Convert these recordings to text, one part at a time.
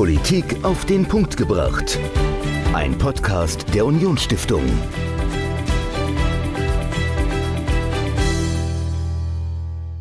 Politik auf den Punkt gebracht. Ein Podcast der Unionsstiftung.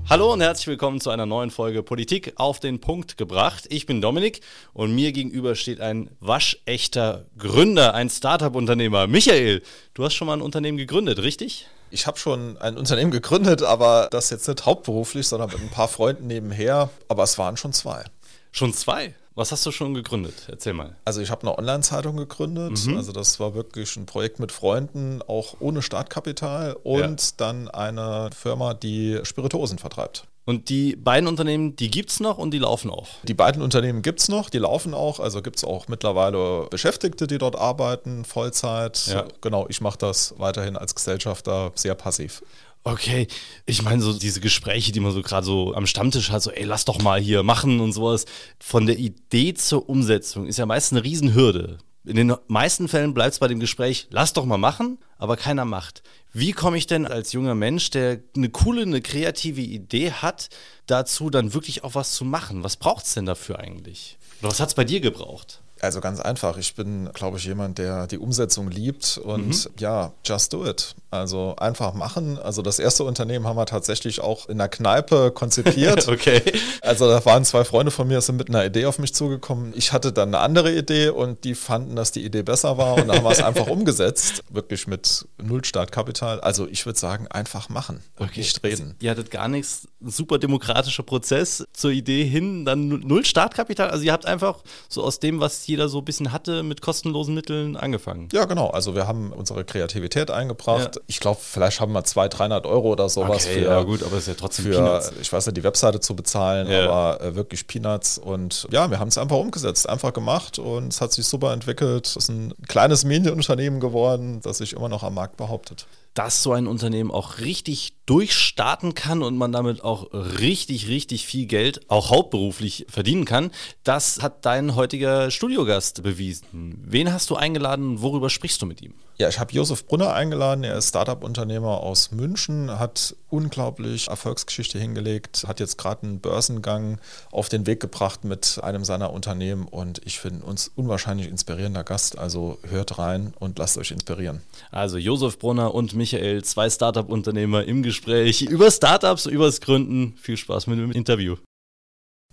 Hallo und herzlich willkommen zu einer neuen Folge Politik auf den Punkt gebracht. Ich bin Dominik und mir gegenüber steht ein waschechter Gründer, ein Startup-Unternehmer. Michael, du hast schon mal ein Unternehmen gegründet, richtig? Ich habe schon ein Unternehmen gegründet, aber das jetzt nicht hauptberuflich, sondern mit ein paar Freunden nebenher. Aber es waren schon zwei. Schon zwei? Was hast du schon gegründet? Erzähl mal. Also ich habe eine Online-Zeitung gegründet. Mhm. Also das war wirklich ein Projekt mit Freunden, auch ohne Startkapital und ja. dann eine Firma, die Spirituosen vertreibt. Und die beiden Unternehmen, die gibt es noch und die laufen auch? Die beiden Unternehmen gibt es noch, die laufen auch. Also gibt es auch mittlerweile Beschäftigte, die dort arbeiten, Vollzeit. Ja. Genau, ich mache das weiterhin als Gesellschafter sehr passiv. Okay, ich meine, so diese Gespräche, die man so gerade so am Stammtisch hat, so, ey, lass doch mal hier machen und sowas. Von der Idee zur Umsetzung ist ja meist eine Riesenhürde. In den meisten Fällen bleibt es bei dem Gespräch, lass doch mal machen, aber keiner macht. Wie komme ich denn als junger Mensch, der eine coole, eine kreative Idee hat, dazu dann wirklich auch was zu machen? Was braucht es denn dafür eigentlich? Oder was hat es bei dir gebraucht? Also ganz einfach. Ich bin, glaube ich, jemand, der die Umsetzung liebt und mhm. ja, just do it. Also einfach machen. Also das erste Unternehmen haben wir tatsächlich auch in der Kneipe konzipiert. okay. Also da waren zwei Freunde von mir, sind mit einer Idee auf mich zugekommen. Ich hatte dann eine andere Idee und die fanden, dass die Idee besser war und dann haben wir es einfach umgesetzt. Wirklich mit null Startkapital. Also ich würde sagen, einfach machen und okay. nicht reden. Ihr hattet gar nichts, super demokratischer Prozess zur Idee hin, dann null Startkapital. Also ihr habt einfach so aus dem, was jeder so ein bisschen hatte, mit kostenlosen Mitteln angefangen. Ja, genau. Also wir haben unsere Kreativität eingebracht. Ja. Ich glaube, vielleicht haben wir 200, 300 Euro oder sowas okay, für, ja gut, aber es ist ja trotzdem für, Peanuts. ich weiß nicht, die Webseite zu bezahlen, ja. aber äh, wirklich Peanuts. Und ja, wir haben es einfach umgesetzt, einfach gemacht und es hat sich super entwickelt. Es ist ein kleines Medienunternehmen geworden, das sich immer noch am Markt behauptet dass so ein Unternehmen auch richtig durchstarten kann und man damit auch richtig, richtig viel Geld, auch hauptberuflich verdienen kann. Das hat dein heutiger Studiogast bewiesen. Wen hast du eingeladen? Worüber sprichst du mit ihm? Ja, ich habe Josef Brunner eingeladen. Er ist Startup-Unternehmer aus München, hat unglaublich Erfolgsgeschichte hingelegt, hat jetzt gerade einen Börsengang auf den Weg gebracht mit einem seiner Unternehmen und ich finde uns unwahrscheinlich inspirierender Gast. Also hört rein und lasst euch inspirieren. Also Josef Brunner und Michael, zwei Startup-Unternehmer im Gespräch über Startups, über das Gründen. Viel Spaß mit dem Interview.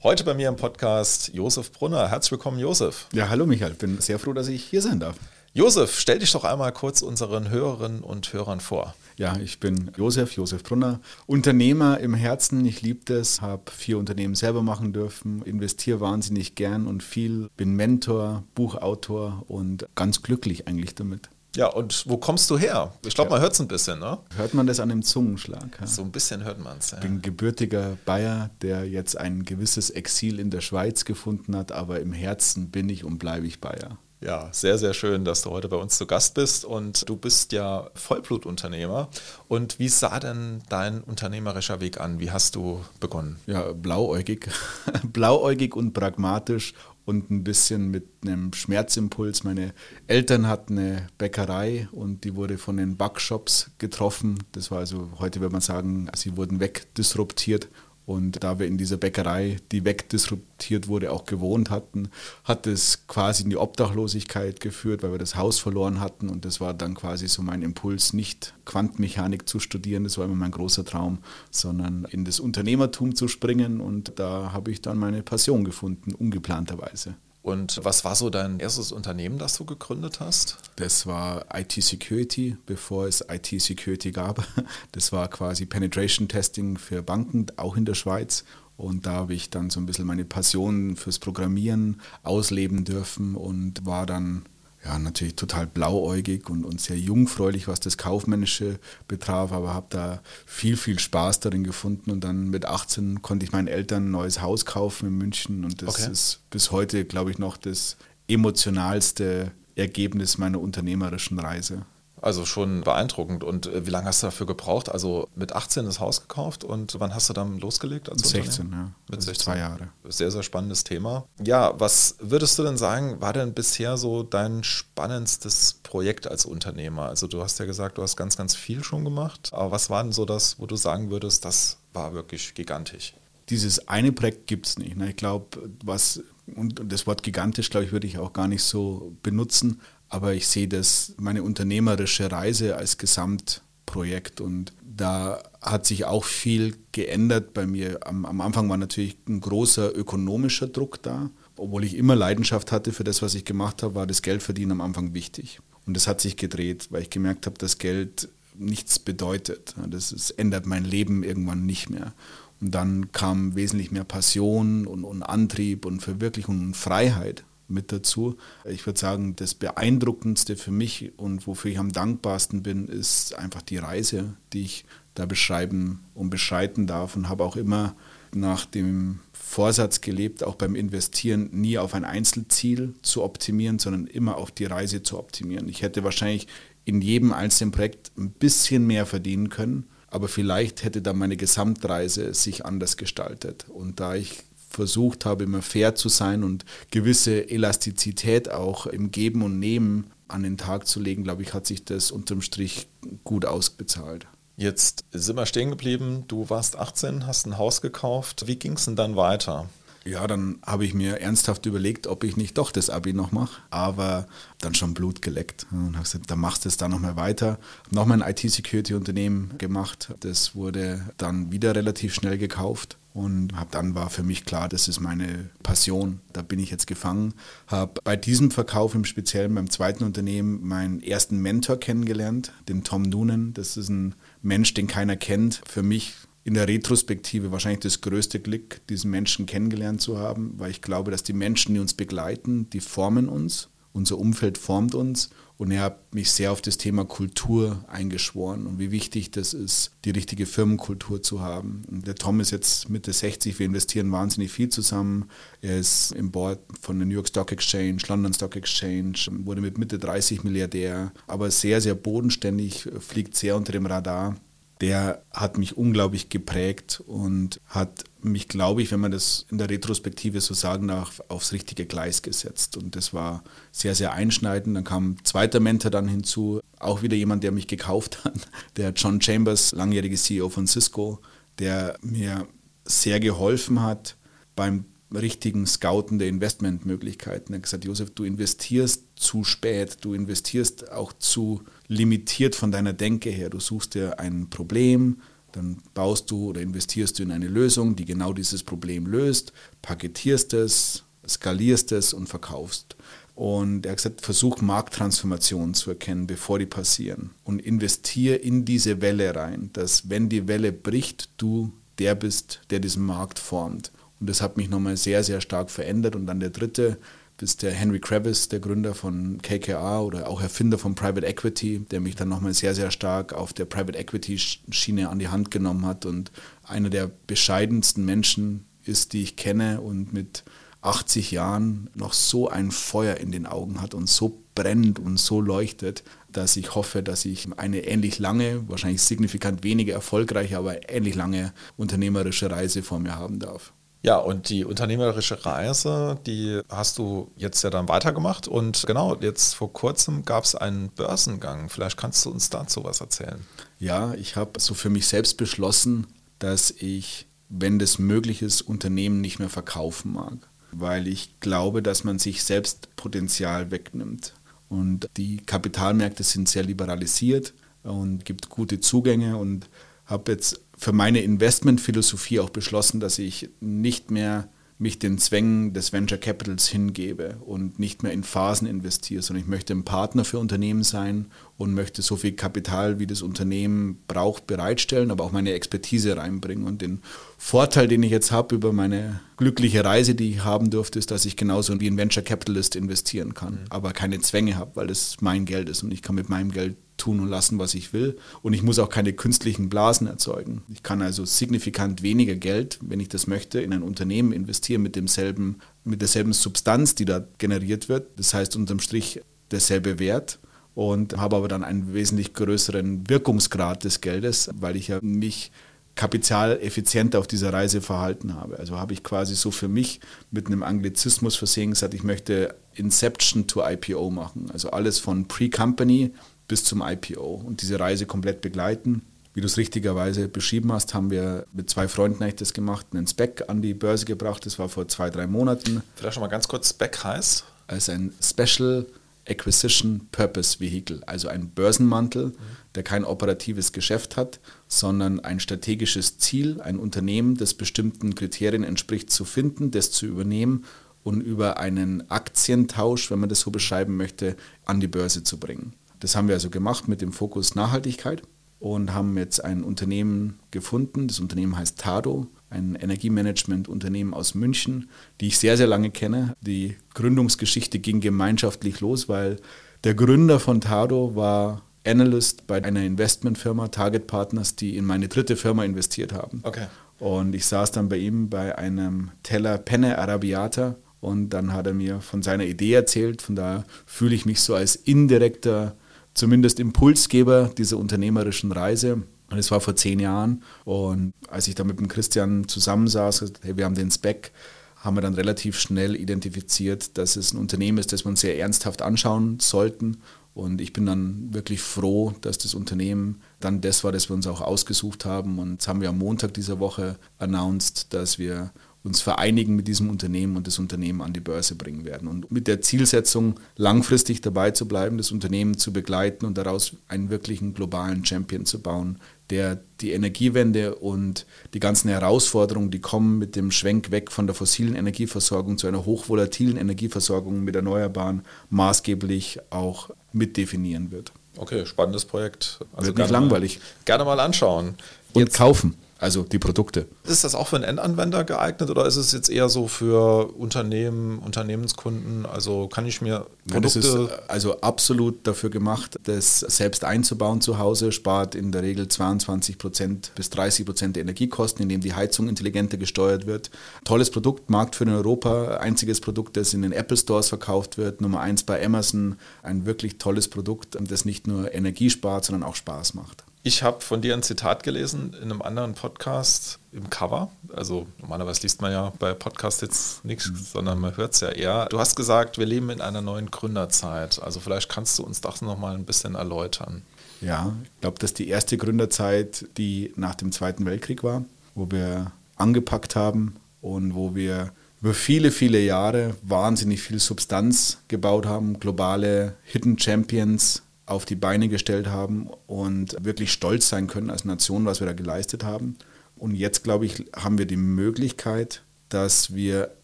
Heute bei mir im Podcast Josef Brunner. Herzlich willkommen, Josef. Ja, hallo Michael. Bin sehr froh, dass ich hier sein darf. Josef, stell dich doch einmal kurz unseren Hörerinnen und Hörern vor. Ja, ich bin Josef, Josef Brunner, Unternehmer im Herzen. Ich liebe das, habe vier Unternehmen selber machen dürfen, investiere wahnsinnig gern und viel, bin Mentor, Buchautor und ganz glücklich eigentlich damit. Ja, und wo kommst du her? Ich glaube, man hört es ein bisschen, ne? Hört man das an dem Zungenschlag? Ja? So ein bisschen hört man es. Ich bin gebürtiger Bayer, der jetzt ein gewisses Exil in der Schweiz gefunden hat, aber im Herzen bin ich und bleibe ich Bayer. Ja, sehr, sehr schön, dass du heute bei uns zu Gast bist. Und du bist ja Vollblutunternehmer. Und wie sah denn dein unternehmerischer Weg an? Wie hast du begonnen? Ja, blauäugig. blauäugig und pragmatisch und ein bisschen mit einem Schmerzimpuls. Meine Eltern hatten eine Bäckerei und die wurde von den Backshops getroffen. Das war also, heute würde man sagen, sie wurden wegdisruptiert und da wir in dieser Bäckerei, die wegdisruptiert wurde, auch gewohnt hatten, hat es quasi in die Obdachlosigkeit geführt, weil wir das Haus verloren hatten. Und das war dann quasi so mein Impuls, nicht Quantenmechanik zu studieren, das war immer mein großer Traum, sondern in das Unternehmertum zu springen. Und da habe ich dann meine Passion gefunden, ungeplanterweise. Und was war so dein erstes Unternehmen, das du gegründet hast? Das war IT Security, bevor es IT Security gab. Das war quasi Penetration Testing für Banken, auch in der Schweiz. Und da habe ich dann so ein bisschen meine Passion fürs Programmieren ausleben dürfen und war dann ja, natürlich total blauäugig und, und sehr jungfräulich, was das Kaufmännische betraf, aber habe da viel, viel Spaß darin gefunden. Und dann mit 18 konnte ich meinen Eltern ein neues Haus kaufen in München und das okay. ist bis heute, glaube ich, noch das emotionalste Ergebnis meiner unternehmerischen Reise. Also schon beeindruckend. Und äh, wie lange hast du dafür gebraucht? Also mit 18 das Haus gekauft und wann hast du dann losgelegt? Als mit 16, ja. Mit 16. Also zwei Jahre. Sehr, sehr spannendes Thema. Ja, was würdest du denn sagen, war denn bisher so dein spannendstes Projekt als Unternehmer? Also du hast ja gesagt, du hast ganz, ganz viel schon gemacht. Aber was war denn so das, wo du sagen würdest, das war wirklich gigantisch? Dieses eine Projekt gibt es nicht. Ne? Ich glaube, was Und das Wort gigantisch, glaube ich, würde ich auch gar nicht so benutzen. Aber ich sehe das, meine unternehmerische Reise als Gesamtprojekt und da hat sich auch viel geändert bei mir. Am, am, Anfang war natürlich ein großer ökonomischer Druck da. Obwohl ich immer Leidenschaft hatte für das, was ich gemacht habe, war das Geldverdienen am Anfang wichtig. Und das hat sich gedreht, weil ich gemerkt habe, dass Geld nichts bedeutet. Das ist, ändert mein Leben irgendwann nicht mehr. Und dann kam wesentlich mehr Passion und, und Antrieb und Verwirklichung und Freiheit mit dazu. Ich würde sagen, das Beeindruckendste für mich und wofür ich am dankbarsten bin, ist einfach die Reise, die ich da beschreiben und beschreiten darf und habe auch immer nach dem Vorsatz gelebt, auch beim Investieren nie auf ein Einzelziel zu optimieren, sondern immer auf die Reise zu optimieren. Ich hätte wahrscheinlich in jedem einzelnen Projekt ein bisschen mehr verdienen können, aber vielleicht hätte dann meine Gesamtreise sich anders gestaltet. Und da ich versucht habe, immer fair zu sein und gewisse Elastizität auch im Geben und Nehmen an den Tag zu legen, glaube ich, hat sich das unterm Strich gut ausbezahlt. Jetzt sind wir stehen geblieben. Du warst 18, hast ein Haus gekauft. Wie ging es denn dann weiter? Ja, dann habe ich mir ernsthaft überlegt, ob ich nicht doch das Abi noch mache, aber dann schon Blut geleckt und habe gesagt, dann machst du es dann nochmal weiter. Nochmal ein IT-Security-Unternehmen gemacht. Das wurde dann wieder relativ schnell gekauft und hab, dann war für mich klar, das ist meine Passion. Da bin ich jetzt gefangen. Habe bei diesem Verkauf im Speziellen beim zweiten Unternehmen meinen ersten Mentor kennengelernt, den Tom Noonan. Das ist ein Mensch, den keiner kennt. Für mich in der Retrospektive wahrscheinlich das größte Glück, diesen Menschen kennengelernt zu haben, weil ich glaube, dass die Menschen, die uns begleiten, die formen uns, unser Umfeld formt uns und er hat mich sehr auf das Thema Kultur eingeschworen und wie wichtig das ist, die richtige Firmenkultur zu haben. Und der Tom ist jetzt Mitte 60, wir investieren wahnsinnig viel zusammen. Er ist im Board von der New York Stock Exchange, London Stock Exchange, wurde mit Mitte 30 Milliardär, aber sehr, sehr bodenständig, fliegt sehr unter dem Radar der hat mich unglaublich geprägt und hat mich, glaube ich, wenn man das in der Retrospektive so sagen darf, aufs richtige Gleis gesetzt. Und das war sehr, sehr einschneidend. Dann kam ein zweiter Mentor dann hinzu, auch wieder jemand, der mich gekauft hat, der John Chambers, langjährige CEO von Cisco, der mir sehr geholfen hat beim richtigen Scouten der Investmentmöglichkeiten. Er hat gesagt, Josef, du investierst zu spät, du investierst auch zu limitiert von deiner Denke her. Du suchst dir ein Problem, dann baust du oder investierst du in eine Lösung, die genau dieses Problem löst, paketierst es, skalierst es und verkaufst. Und er hat gesagt, versuch Markttransformationen zu erkennen, bevor die passieren. Und investier in diese Welle rein, dass wenn die Welle bricht, du der bist, der diesen Markt formt. Und das hat mich nochmal sehr, sehr stark verändert. Und dann der dritte ist der Henry Kravis, der Gründer von KKR oder auch Erfinder von Private Equity, der mich dann nochmal sehr, sehr stark auf der Private Equity Schiene an die Hand genommen hat und einer der bescheidensten Menschen ist, die ich kenne und mit 80 Jahren noch so ein Feuer in den Augen hat und so brennt und so leuchtet, dass ich hoffe, dass ich eine ähnlich lange, wahrscheinlich signifikant weniger erfolgreiche, aber ähnlich lange unternehmerische Reise vor mir haben darf. Ja, und die unternehmerische Reise, die hast du jetzt ja dann weitergemacht. Und genau, jetzt vor kurzem gab es einen Börsengang. Vielleicht kannst du uns dazu was erzählen. Ja, ich habe so für mich selbst beschlossen, dass ich, wenn das möglich ist, Unternehmen nicht mehr verkaufen mag. Weil ich glaube, dass man sich selbst Potenzial wegnimmt. Und die Kapitalmärkte sind sehr liberalisiert und gibt gute Zugänge und habe jetzt für meine Investmentphilosophie auch beschlossen, dass ich nicht mehr mich den Zwängen des Venture Capitals hingebe und nicht mehr in Phasen investiere, sondern ich möchte ein Partner für Unternehmen sein und möchte so viel Kapital, wie das Unternehmen braucht, bereitstellen, aber auch meine Expertise reinbringen. Und den Vorteil, den ich jetzt habe über meine glückliche Reise, die ich haben durfte, ist, dass ich genauso wie ein Venture Capitalist investieren kann, mhm. aber keine Zwänge habe, weil es mein Geld ist und ich kann mit meinem Geld tun und lassen, was ich will. Und ich muss auch keine künstlichen Blasen erzeugen. Ich kann also signifikant weniger Geld, wenn ich das möchte, in ein Unternehmen investieren mit demselben, mit derselben Substanz, die da generiert wird. Das heißt unterm Strich derselbe Wert und habe aber dann einen wesentlich größeren Wirkungsgrad des Geldes, weil ich ja mich kapitaleffizienter auf dieser Reise verhalten habe. Also habe ich quasi so für mich mit einem Anglizismus versehen gesagt, ich möchte Inception to IPO machen. Also alles von Pre-Company bis zum IPO und diese Reise komplett begleiten. wie du es richtigerweise beschrieben hast, haben wir mit zwei Freunden eigentlich das gemacht, einen Spec an die Börse gebracht. Das war vor zwei, drei Monaten. Vielleicht schon mal ganz kurz, Spec heißt? Als ein Special Acquisition Purpose Vehicle, also ein Börsenmantel, der kein operatives Geschäft hat, sondern ein strategisches Ziel, ein Unternehmen, das bestimmten Kriterien entspricht, zu finden, das zu übernehmen und über einen Aktientausch, wenn man das so beschreiben möchte, an die Börse zu bringen. Das haben wir also gemacht mit dem Fokus Nachhaltigkeit und haben jetzt ein Unternehmen gefunden. Das Unternehmen heißt Tado, ein Energiemanagement-Unternehmen aus München, die ich sehr, sehr lange kenne. Die Gründungsgeschichte ging gemeinschaftlich los, weil der Gründer von Tado war Analyst bei einer Investmentfirma, Target Partners, die in meine dritte Firma investiert haben. Okay. Und ich saß dann bei ihm bei einem Teller Penne Arabiata und dann hat er mir von seiner Idee erzählt. Von daher fühle ich mich so als indirekter, zumindest Impulsgeber dieser unternehmerischen Reise. Und es war vor zehn Jahren. Und als ich da mit dem Christian zusammensaß, hey, wir haben den Spec, haben wir dann relativ schnell identifiziert, dass es ein Unternehmen ist, das wir uns sehr ernsthaft anschauen sollten. Und ich bin dann wirklich froh, dass das Unternehmen dann das war, das wir uns auch ausgesucht haben. Und jetzt haben wir am Montag dieser Woche announced, dass wir uns vereinigen mit diesem Unternehmen und das Unternehmen an die Börse bringen werden. Und mit der Zielsetzung, langfristig dabei zu bleiben, das Unternehmen zu begleiten und daraus einen wirklichen globalen Champion zu bauen, der die Energiewende und die ganzen Herausforderungen, die kommen mit dem Schwenk weg von der fossilen Energieversorgung zu einer hochvolatilen Energieversorgung mit Erneuerbaren, maßgeblich auch mitdefinieren wird. Okay, spannendes Projekt. Also wird nicht langweilig. Mal, gerne mal anschauen. Und Jetzt kaufen. Also die Produkte. Ist das auch für einen Endanwender geeignet oder ist es jetzt eher so für Unternehmen, Unternehmenskunden? Also kann ich mir Produkte... das ist also absolut dafür gemacht, das selbst einzubauen zu Hause, spart in der Regel 22 Prozent bis 30 Prozent der Energiekosten, indem die Heizung intelligenter gesteuert wird. Tolles Produkt, Markt für Europa, einziges Produkt, das in den Apple Stores verkauft wird, Nummer eins bei Amazon. Ein wirklich tolles Produkt, das nicht nur Energie spart, sondern auch Spaß macht. Ich habe von dir ein Zitat gelesen in einem anderen Podcast im Cover. Also normalerweise liest man ja bei Podcasts jetzt nichts, mhm. sondern man hört es ja eher. Du hast gesagt, wir leben in einer neuen Gründerzeit. Also vielleicht kannst du uns das nochmal ein bisschen erläutern. Ja, ich glaube, dass die erste Gründerzeit, die nach dem Zweiten Weltkrieg war, wo wir angepackt haben und wo wir über viele, viele Jahre wahnsinnig viel Substanz gebaut haben, globale Hidden Champions auf die Beine gestellt haben und wirklich stolz sein können als Nation, was wir da geleistet haben. Und jetzt, glaube ich, haben wir die Möglichkeit, dass wir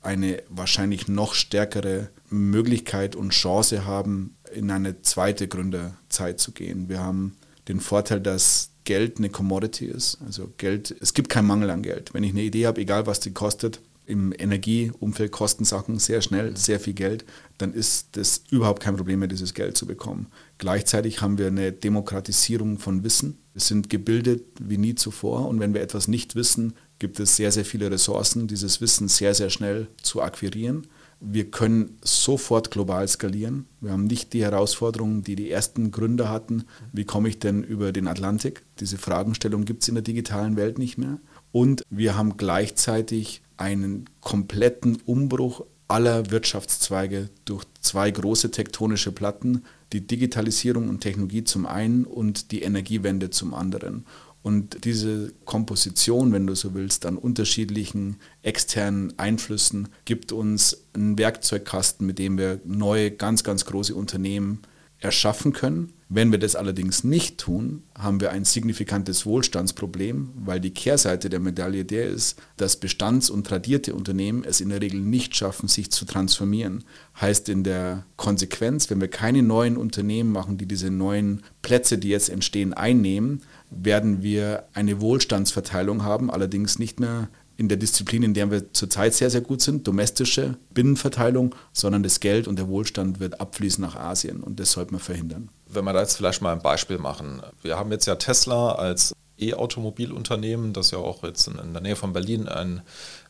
eine wahrscheinlich noch stärkere Möglichkeit und Chance haben, in eine zweite Gründerzeit zu gehen. Wir haben den Vorteil, dass Geld eine Commodity ist. Also Geld, es gibt keinen Mangel an Geld. Wenn ich eine Idee habe, egal was die kostet, im Energieumfeld kosten Sachen sehr schnell, sehr viel Geld, dann ist das überhaupt kein Problem mehr, dieses Geld zu bekommen. Gleichzeitig haben wir eine Demokratisierung von Wissen. Wir sind gebildet wie nie zuvor und wenn wir etwas nicht wissen, gibt es sehr, sehr viele Ressourcen, dieses Wissen sehr, sehr schnell zu akquirieren. Wir können sofort global skalieren. Wir haben nicht die Herausforderungen, die die ersten Gründer hatten. Wie komme ich denn über den Atlantik? Diese Fragestellung gibt es in der digitalen Welt nicht mehr. Und wir haben gleichzeitig einen kompletten Umbruch aller Wirtschaftszweige durch zwei große tektonische Platten, die Digitalisierung und Technologie zum einen und die Energiewende zum anderen. Und diese Komposition, wenn du so willst, an unterschiedlichen externen Einflüssen gibt uns einen Werkzeugkasten, mit dem wir neue, ganz, ganz große Unternehmen erschaffen können. Wenn wir das allerdings nicht tun, haben wir ein signifikantes Wohlstandsproblem, weil die Kehrseite der Medaille der ist, dass Bestands- und tradierte Unternehmen es in der Regel nicht schaffen, sich zu transformieren. Heißt in der Konsequenz, wenn wir keine neuen Unternehmen machen, die diese neuen Plätze, die jetzt entstehen, einnehmen, werden wir eine Wohlstandsverteilung haben, allerdings nicht mehr in der Disziplin, in der wir zurzeit sehr, sehr gut sind, domestische Binnenverteilung, sondern das Geld und der Wohlstand wird abfließen nach Asien und das sollte man verhindern. Wenn wir da jetzt vielleicht mal ein Beispiel machen. Wir haben jetzt ja Tesla als E-Automobilunternehmen, das ja auch jetzt in der Nähe von Berlin ein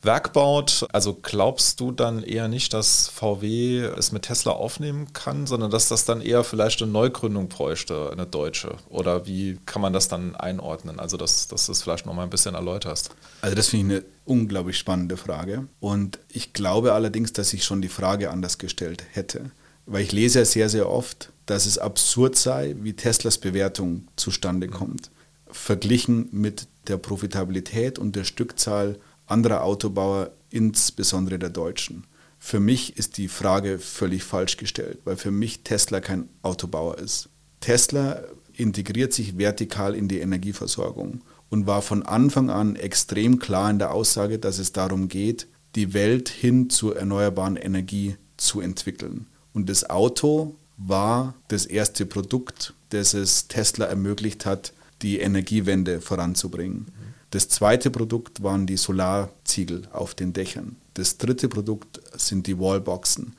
Werk baut. Also glaubst du dann eher nicht, dass VW es mit Tesla aufnehmen kann, sondern dass das dann eher vielleicht eine Neugründung bräuchte, eine deutsche? Oder wie kann man das dann einordnen? Also, dass, dass du es vielleicht noch mal ein bisschen erläuterst. Also, das finde ich eine unglaublich spannende Frage. Und ich glaube allerdings, dass ich schon die Frage anders gestellt hätte. Weil ich lese ja sehr, sehr oft, dass es absurd sei, wie Teslas Bewertung zustande kommt. Verglichen mit der Profitabilität und der Stückzahl anderer Autobauer, insbesondere der Deutschen. Für mich ist die Frage völlig falsch gestellt, weil für mich Tesla kein Autobauer ist. Tesla integriert sich vertikal in die Energieversorgung und war von Anfang an extrem klar in der Aussage, dass es darum geht, die Welt hin zur erneuerbaren Energie zu entwickeln. Und das Auto war das erste Produkt, das es Tesla ermöglicht hat, die Energiewende voranzubringen. Das zweite Produkt waren die Solarziegel auf den Dächern. Das dritte Produkt sind die Wallboxen.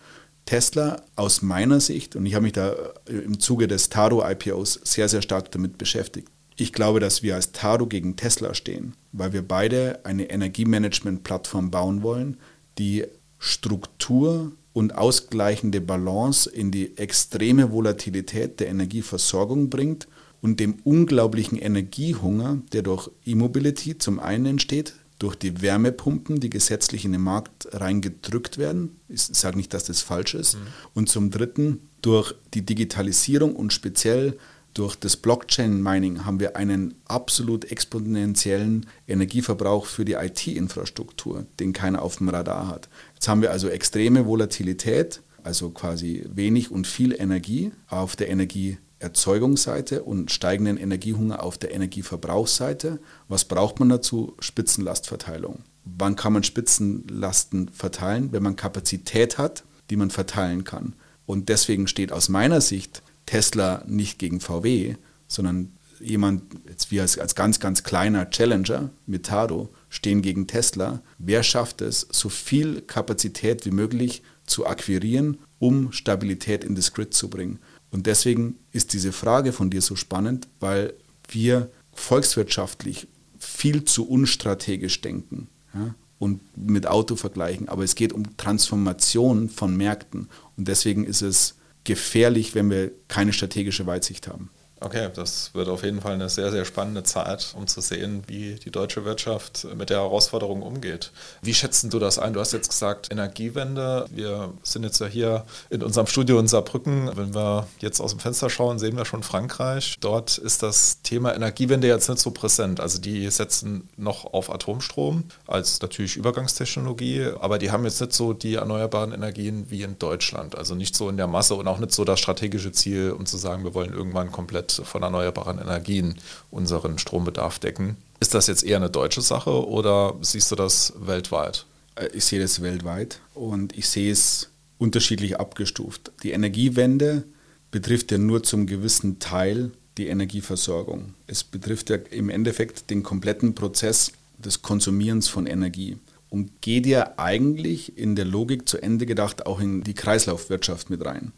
Tesla aus meiner Sicht, und ich habe mich da im Zuge des Taro-IPOs sehr, sehr stark damit beschäftigt. Ich glaube, dass wir als Taro gegen Tesla stehen, weil wir beide eine Energiemanagement-Plattform bauen wollen, die Struktur und ausgleichende Balance in die extreme Volatilität der Energieversorgung bringt und dem unglaublichen Energiehunger, der durch E-Mobility zum einen entsteht, durch die Wärmepumpen, die gesetzlich in den Markt reingedrückt werden. Ich sage nicht, dass das falsch ist. Mhm. Und zum Dritten durch die Digitalisierung und speziell durch das Blockchain-Mining haben wir einen absolut exponentiellen Energieverbrauch für die IT-Infrastruktur, den keiner auf dem Radar hat. Jetzt haben wir also extreme Volatilität, also quasi wenig und viel Energie auf der Energie Erzeugungsseite und steigenden Energiehunger auf der Energieverbrauchsseite. Was braucht man dazu? Spitzenlastverteilung. Wann kann man Spitzenlasten verteilen? Wenn man Kapazität hat, die man verteilen kann. Und deswegen steht aus meiner Sicht Tesla nicht gegen VW, sondern jemand, jetzt wir als, als ganz, ganz kleiner Challenger mit Tado stehen gegen Tesla. Wer schafft es, so viel Kapazität wie möglich zu akquirieren, um Stabilität in das Grid zu bringen? Und deswegen ist diese Frage von dir so spannend, weil wir volkswirtschaftlich viel zu unstrategisch denken ja, und mit Auto vergleichen. Aber es geht um Transformation von Märkten. Und deswegen ist es gefährlich, wenn wir keine strategische Weitsicht haben. Okay, das wird auf jeden Fall eine sehr, sehr spannende Zeit, um zu sehen, wie die deutsche Wirtschaft mit der Herausforderung umgeht. Wie schätzen du das ein? Du hast jetzt gesagt, Energiewende. Wir sind jetzt ja hier in unserem Studio in Saarbrücken. Wenn wir jetzt aus dem Fenster schauen, sehen wir schon Frankreich. Dort ist das Thema Energiewende jetzt nicht so präsent. Also die setzen noch auf Atomstrom als natürlich Übergangstechnologie, aber die haben jetzt nicht so die erneuerbaren Energien wie in Deutschland. Also nicht so in der Masse und auch nicht so das strategische Ziel, um zu sagen, wir wollen irgendwann komplett von erneuerbaren Energien unseren Strombedarf decken. Ist das jetzt eher eine deutsche Sache oder siehst du das weltweit? Äh, ich sehe das weltweit und ich sehe es unterschiedlich abgestuft. Die Energiewende betrifft ja nur zum gewissen Teil die Energieversorgung. Es betrifft ja im Endeffekt den kompletten Prozess des Konsumierens von Energie und geht ja eigentlich in der Logik zu Ende gedacht auch in die Kreislaufwirtschaft mit rein.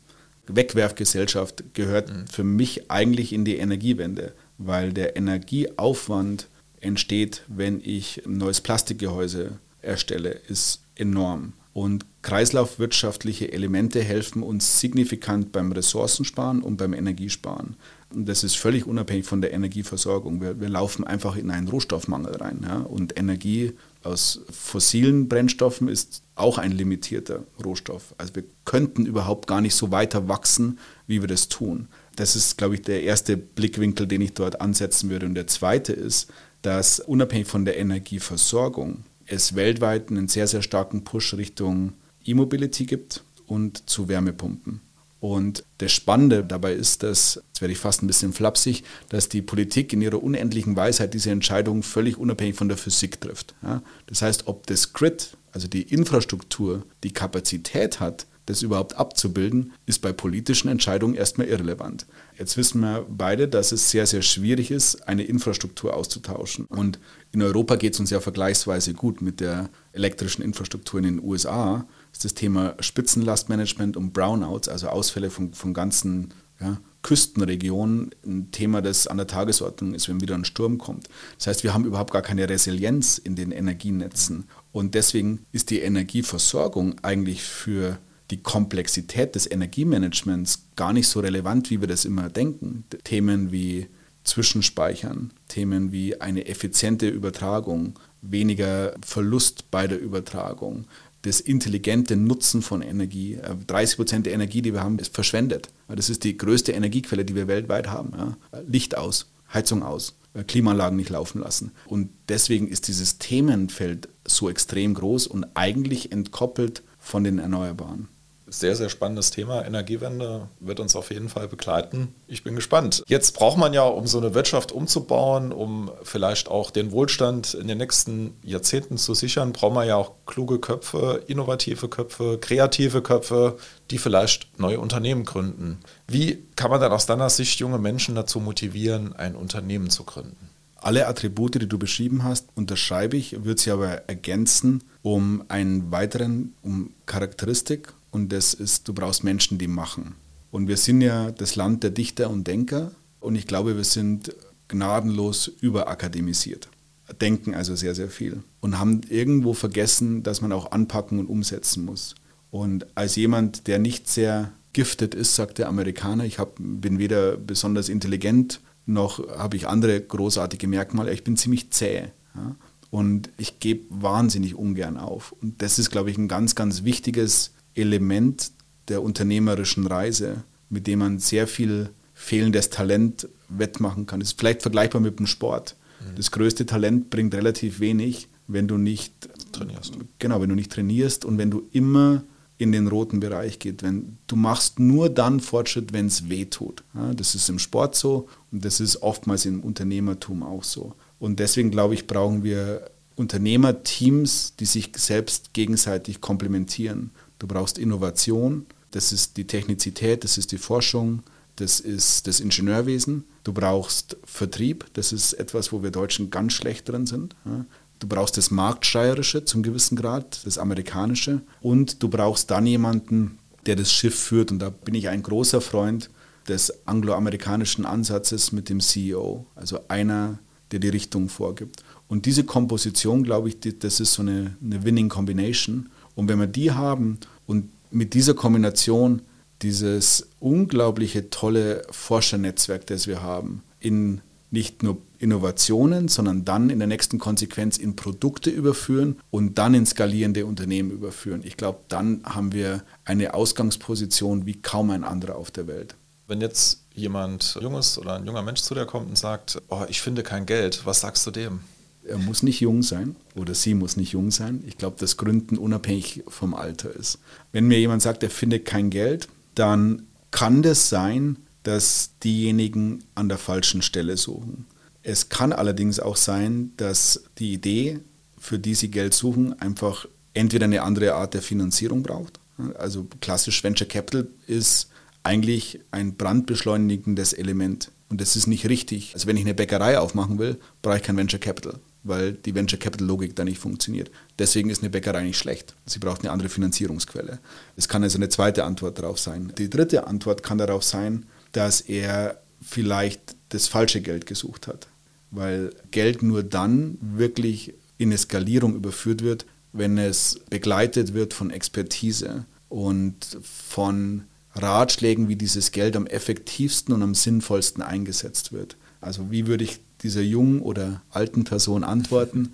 Wegwerfgesellschaft gehört mhm. für mich eigentlich in die Energiewende, weil der Energieaufwand entsteht, wenn ich ein neues Plastikgehäuse erstelle, ist enorm. Und kreislaufwirtschaftliche Elemente helfen uns signifikant beim Ressourcensparen und beim Energiesparen. Und das ist völlig unabhängig von der Energieversorgung. Wir, wir laufen einfach in einen Rohstoffmangel rein. Ja? Und Energie aus fossilen Brennstoffen ist auch ein limitierter Rohstoff. Also wir könnten überhaupt gar nicht so weiter wachsen, wie wir das tun. Das ist, glaube ich, der erste Blickwinkel, den ich dort ansetzen würde. Und der zweite ist, dass unabhängig von der Energieversorgung es weltweit einen sehr, sehr starken Push Richtung E-Mobility gibt und zu Wärmepumpen. Und das Spannende dabei ist, dass, jetzt werde ich fast ein bisschen flapsig, dass die Politik in ihrer unendlichen Weisheit diese Entscheidung völlig unabhängig von der Physik trifft. Ja? Das heißt, ob das Grid, also die Infrastruktur, die Kapazität hat, das überhaupt abzubilden, ist bei politischen Entscheidungen erstmal irrelevant. Jetzt wissen wir beide, dass es sehr, sehr schwierig ist, eine Infrastruktur auszutauschen. Und in Europa geht es uns ja vergleichsweise gut mit der elektrischen Infrastruktur in den USA ist das Thema Spitzenlastmanagement und Brownouts, also Ausfälle von, von ganzen ja, Küstenregionen, ein Thema, das an der Tagesordnung ist, wenn wieder ein Sturm kommt. Das heißt, wir haben überhaupt gar keine Resilienz in den Energienetzen. Und deswegen ist die Energieversorgung eigentlich für die Komplexität des Energiemanagements gar nicht so relevant, wie wir das immer denken. Themen wie Zwischenspeichern, Themen wie eine effiziente Übertragung, weniger Verlust bei der Übertragung, das intelligente Nutzen von Energie. 30 äh, Prozent der Energie, die wir haben, ist verschwendet. Das ist die größte Energiequelle, die wir weltweit haben. Licht aus, Heizung aus. äh, Klimaanlagen nicht laufen lassen. Und deswegen ist dieses Themenfeld so extrem groß und eigentlich entkoppelt von den Erneuerbaren sehr, sehr spannendes Thema. Energiewende wird uns auf jeden Fall begleiten. Ich bin gespannt. Jetzt braucht man ja, um so eine Wirtschaft umzubauen, um vielleicht auch den Wohlstand in den nächsten Jahrzehnten zu sichern, braucht man ja auch kluge Köpfe, innovative Köpfe, kreative Köpfe, die vielleicht neue Unternehmen gründen. Wie kann man dann aus deiner Sicht junge Menschen dazu motivieren, ein Unternehmen zu gründen? Alle Attribute, die du beschrieben hast, unterschreibe ich, würde sie aber ergänzen um einen weiteren, um Charakteristik und das ist, du brauchst Menschen, die machen. Und wir sind ja das Land der Dichter und Denker und ich glaube, wir sind gnadenlos überakademisiert. Denken also sehr, sehr viel und haben irgendwo vergessen, dass man auch anpacken und umsetzen muss. Und als jemand, der nicht sehr giftet ist, sagt der Amerikaner, ich hab, bin weder besonders intelligent noch habe ich andere großartige Merkmale, ich bin ziemlich zäh. Ja? Und ich gebe wahnsinnig ungern auf. Und das ist, glaube ich, ein ganz, ganz wichtiges Element der unternehmerischen Reise, mit dem man sehr viel fehlendes Talent wettmachen kann. Das ist vielleicht vergleichbar mit dem Sport. Mhm. Das größte Talent bringt relativ wenig, wenn du nicht trainierst. Genau, wenn du nicht trainierst und wenn du immer in den roten Bereich geht. Wenn, du machst nur dann Fortschritt, wenn es weh tut. Ja, das ist im Sport so und das ist oftmals im Unternehmertum auch so. Und deswegen glaube ich, brauchen wir Unternehmerteams, die sich selbst gegenseitig komplementieren. Du brauchst Innovation, das ist die Technizität, das ist die Forschung, das ist das Ingenieurwesen. Du brauchst Vertrieb, das ist etwas, wo wir Deutschen ganz schlecht drin sind. Du brauchst das Marktschreierische zum gewissen Grad, das Amerikanische. Und du brauchst dann jemanden, der das Schiff führt. Und da bin ich ein großer Freund des angloamerikanischen Ansatzes mit dem CEO. Also einer, der die Richtung vorgibt. Und diese Komposition, glaube ich, das ist so eine, eine Winning Combination. Und wenn wir die haben und mit dieser Kombination dieses unglaubliche tolle Forschernetzwerk, das wir haben, in nicht nur Innovationen, sondern dann in der nächsten Konsequenz in Produkte überführen und dann in skalierende Unternehmen überführen. Ich glaube, dann haben wir eine Ausgangsposition wie kaum ein anderer auf der Welt. Wenn jetzt jemand junges oder ein junger Mensch zu dir kommt und sagt, oh, ich finde kein Geld, was sagst du dem? Er muss nicht jung sein oder sie muss nicht jung sein. Ich glaube, dass Gründen unabhängig vom Alter ist. Wenn mir jemand sagt, er findet kein Geld, dann kann das sein, dass diejenigen an der falschen Stelle suchen. Es kann allerdings auch sein, dass die Idee, für die sie Geld suchen, einfach entweder eine andere Art der Finanzierung braucht. Also klassisch Venture Capital ist eigentlich ein brandbeschleunigendes Element. Und das ist nicht richtig. Also wenn ich eine Bäckerei aufmachen will, brauche ich kein Venture Capital weil die Venture Capital Logik da nicht funktioniert. Deswegen ist eine Bäckerei nicht schlecht. Sie braucht eine andere Finanzierungsquelle. Es kann also eine zweite Antwort darauf sein. Die dritte Antwort kann darauf sein, dass er vielleicht das falsche Geld gesucht hat, weil Geld nur dann wirklich in eine Skalierung überführt wird, wenn es begleitet wird von Expertise und von Ratschlägen, wie dieses Geld am effektivsten und am sinnvollsten eingesetzt wird. Also wie würde ich dieser jungen oder alten Person antworten,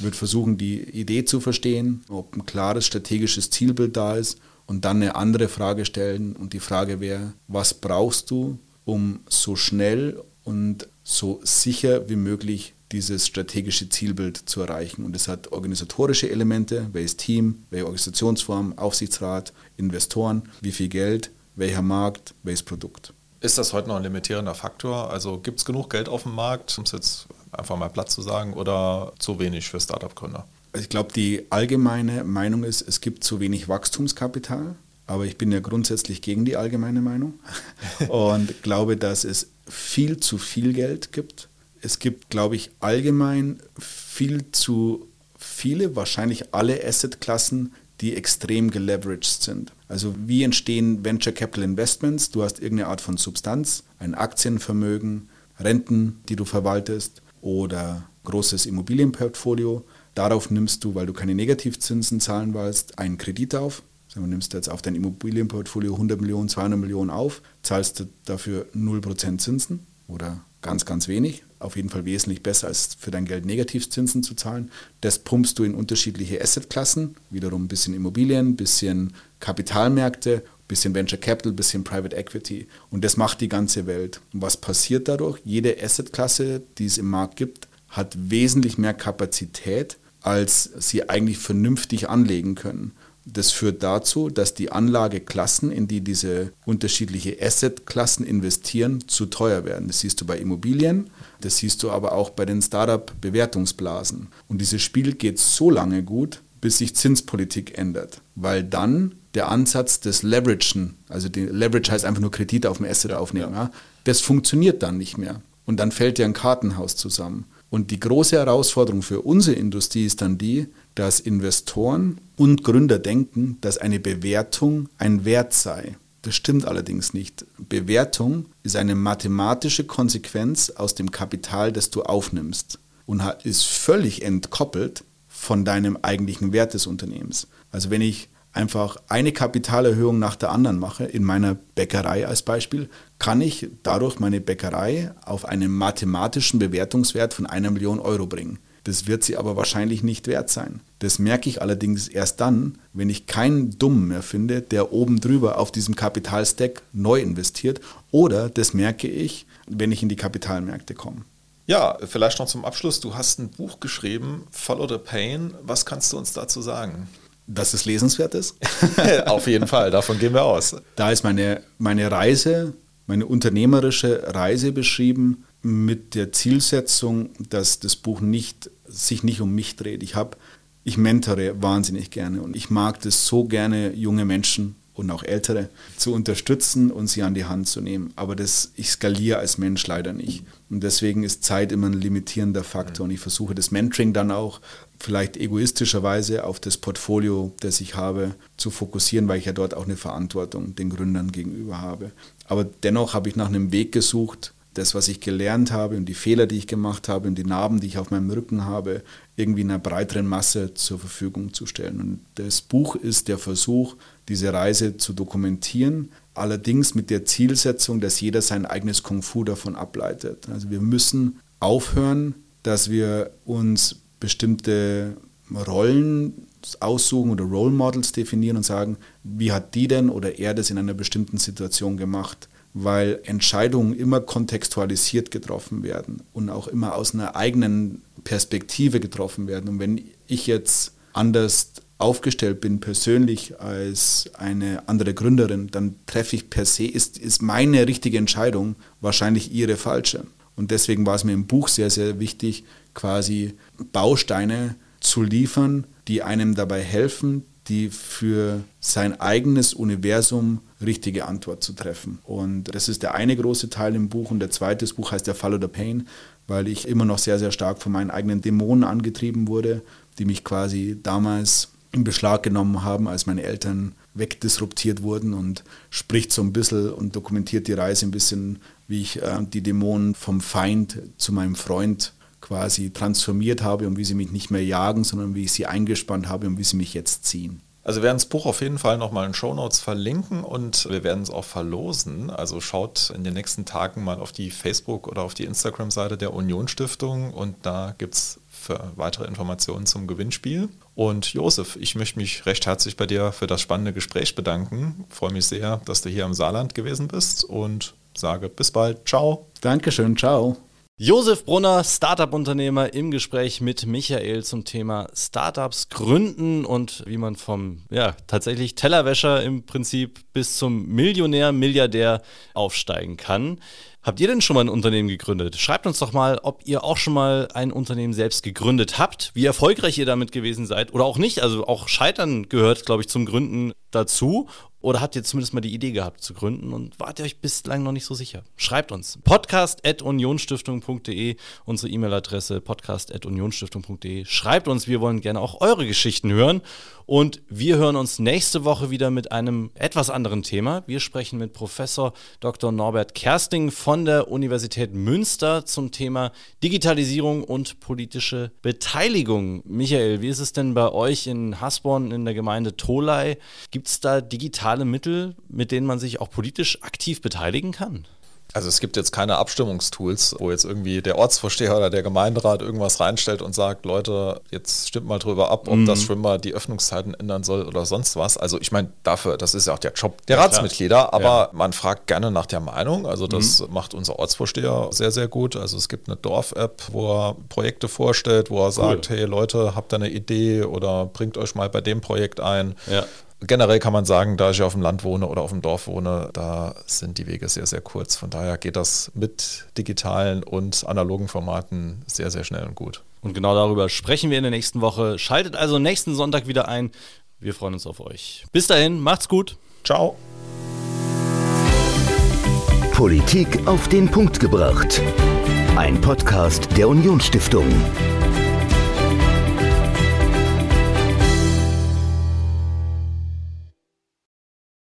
wird versuchen, die Idee zu verstehen, ob ein klares strategisches Zielbild da ist und dann eine andere Frage stellen. Und die Frage wäre, was brauchst du, um so schnell und so sicher wie möglich dieses strategische Zielbild zu erreichen. Und es hat organisatorische Elemente, welches Team, welche Organisationsform, Aufsichtsrat, Investoren, wie viel Geld, welcher Markt, welches Produkt. Ist das heute noch ein limitierender Faktor? Also gibt es genug Geld auf dem Markt, um es jetzt einfach mal platt zu sagen, oder zu wenig für Startup-Gründer? Ich glaube, die allgemeine Meinung ist, es gibt zu wenig Wachstumskapital. Aber ich bin ja grundsätzlich gegen die allgemeine Meinung und glaube, dass es viel zu viel Geld gibt. Es gibt, glaube ich, allgemein viel zu viele, wahrscheinlich alle Assetklassen, die extrem geleveraged sind. Also wie entstehen Venture Capital Investments? Du hast irgendeine Art von Substanz, ein Aktienvermögen, Renten, die du verwaltest oder großes Immobilienportfolio. Darauf nimmst du, weil du keine Negativzinsen zahlen willst, einen Kredit auf. Also du nimmst jetzt auf dein Immobilienportfolio 100 Millionen, 200 Millionen auf, zahlst du dafür 0% Zinsen oder ganz, ganz wenig auf jeden Fall wesentlich besser, als für dein Geld Negativzinsen zu zahlen. Das pumpst du in unterschiedliche Assetklassen, wiederum ein bisschen Immobilien, ein bisschen Kapitalmärkte, bisschen Venture Capital, bisschen Private Equity. Und das macht die ganze Welt. Und was passiert dadurch? Jede Assetklasse, die es im Markt gibt, hat wesentlich mehr Kapazität, als sie eigentlich vernünftig anlegen können. Das führt dazu, dass die Anlageklassen, in die diese unterschiedlichen Assetklassen investieren, zu teuer werden. Das siehst du bei Immobilien, das siehst du aber auch bei den Startup-Bewertungsblasen. Und dieses Spiel geht so lange gut, bis sich Zinspolitik ändert, weil dann der Ansatz des Leveragen, also Leverage heißt einfach nur Kredite auf dem Asset aufnehmen, ja. Ja, das funktioniert dann nicht mehr. Und dann fällt dir ein Kartenhaus zusammen. Und die große Herausforderung für unsere Industrie ist dann die, dass Investoren und Gründer denken, dass eine Bewertung ein Wert sei. Das stimmt allerdings nicht. Bewertung ist eine mathematische Konsequenz aus dem Kapital, das du aufnimmst und ist völlig entkoppelt von deinem eigentlichen Wert des Unternehmens. Also wenn ich einfach eine Kapitalerhöhung nach der anderen mache, in meiner Bäckerei als Beispiel, kann ich dadurch meine Bäckerei auf einen mathematischen Bewertungswert von einer Million Euro bringen. Das wird sie aber wahrscheinlich nicht wert sein. Das merke ich allerdings erst dann, wenn ich keinen Dummen mehr finde, der oben drüber auf diesem Kapitalstack neu investiert. Oder das merke ich, wenn ich in die Kapitalmärkte komme. Ja, vielleicht noch zum Abschluss. Du hast ein Buch geschrieben, Follow the Pain. Was kannst du uns dazu sagen? Dass es lesenswert ist? Auf jeden Fall, davon gehen wir aus. Da ist meine, meine Reise, meine unternehmerische Reise beschrieben mit der Zielsetzung, dass das Buch nicht, sich nicht um mich dreht. Ich habe, ich mentore wahnsinnig gerne und ich mag das so gerne, junge Menschen und auch Ältere zu unterstützen und sie an die Hand zu nehmen. Aber das, ich skaliere als Mensch leider nicht. Und deswegen ist Zeit immer ein limitierender Faktor. Und ich versuche das Mentoring dann auch vielleicht egoistischerweise auf das Portfolio, das ich habe, zu fokussieren, weil ich ja dort auch eine Verantwortung den Gründern gegenüber habe. Aber dennoch habe ich nach einem Weg gesucht, das, was ich gelernt habe und die Fehler, die ich gemacht habe und die Narben, die ich auf meinem Rücken habe, irgendwie einer breiteren Masse zur Verfügung zu stellen. Und das Buch ist der Versuch, diese Reise zu dokumentieren, allerdings mit der Zielsetzung, dass jeder sein eigenes Kung Fu davon ableitet. Also wir müssen aufhören, dass wir uns bestimmte Rollen aussuchen oder Role Models definieren und sagen, wie hat die denn oder er das in einer bestimmten Situation gemacht? Weil Entscheidungen immer kontextualisiert getroffen werden und auch immer aus einer eigenen Perspektive getroffen werden. Und wenn ich jetzt anders aufgestellt bin persönlich als eine andere Gründerin, dann treffe ich per se, ist, ist meine richtige Entscheidung wahrscheinlich ihre falsche. Und deswegen war es mir im Buch sehr, sehr wichtig, quasi Bausteine zu liefern, die einem dabei helfen, die für sein eigenes Universum richtige Antwort zu treffen. Und das ist der eine große Teil im Buch. Und der zweite Buch heißt Der Fall oder Pain, weil ich immer noch sehr, sehr stark von meinen eigenen Dämonen angetrieben wurde, die mich quasi damals in Beschlag genommen haben, als meine Eltern wegdisruptiert wurden und spricht so ein bisschen und dokumentiert die Reise ein bisschen, wie ich äh, die Dämonen vom Feind zu meinem Freund quasi transformiert habe und wie sie mich nicht mehr jagen, sondern wie ich sie eingespannt habe und wie sie mich jetzt ziehen. Also wir werden das Buch auf jeden Fall nochmal in Show Notes verlinken und wir werden es auch verlosen. Also schaut in den nächsten Tagen mal auf die Facebook- oder auf die Instagram-Seite der Union Stiftung und da gibt es für weitere Informationen zum Gewinnspiel. Und Josef, ich möchte mich recht herzlich bei dir für das spannende Gespräch bedanken. Ich freue mich sehr, dass du hier im Saarland gewesen bist und sage bis bald. Ciao. Dankeschön, ciao. Josef Brunner, Startup-Unternehmer, im Gespräch mit Michael zum Thema Startups gründen und wie man vom, ja, tatsächlich Tellerwäscher im Prinzip bis zum Millionär, Milliardär aufsteigen kann. Habt ihr denn schon mal ein Unternehmen gegründet? Schreibt uns doch mal, ob ihr auch schon mal ein Unternehmen selbst gegründet habt, wie erfolgreich ihr damit gewesen seid oder auch nicht. Also auch Scheitern gehört, glaube ich, zum Gründen dazu. Oder habt ihr zumindest mal die Idee gehabt zu gründen und wart ihr euch bislang noch nicht so sicher? Schreibt uns. podcast.unionstiftung.de, unsere E-Mail-Adresse podcast.unionstiftung.de. Schreibt uns, wir wollen gerne auch eure Geschichten hören. Und wir hören uns nächste Woche wieder mit einem etwas anderen Thema. Wir sprechen mit Professor Dr. Norbert Kersting von der Universität Münster zum Thema Digitalisierung und politische Beteiligung. Michael, wie ist es denn bei euch in Hasborn in der Gemeinde Tolai? Gibt es da digitale Mittel, mit denen man sich auch politisch aktiv beteiligen kann? Also es gibt jetzt keine Abstimmungstools, wo jetzt irgendwie der Ortsvorsteher oder der Gemeinderat irgendwas reinstellt und sagt, Leute, jetzt stimmt mal drüber ab, ob mhm. das Schwimmbad die Öffnungszeiten ändern soll oder sonst was. Also ich meine, dafür, das ist ja auch der Job der ja, Ratsmitglieder, aber ja. man fragt gerne nach der Meinung. Also das mhm. macht unser Ortsvorsteher sehr, sehr gut. Also es gibt eine Dorf-App, wo er Projekte vorstellt, wo er cool. sagt, hey Leute, habt ihr eine Idee oder bringt euch mal bei dem Projekt ein. Ja generell kann man sagen, da ich auf dem Land wohne oder auf dem Dorf wohne, da sind die Wege sehr, sehr kurz. Von daher geht das mit digitalen und analogen Formaten sehr, sehr schnell und gut. Und genau darüber sprechen wir in der nächsten Woche. Schaltet also nächsten Sonntag wieder ein. Wir freuen uns auf euch. Bis dahin, macht's gut. Ciao. Politik auf den Punkt gebracht. Ein Podcast der Unionsstiftung.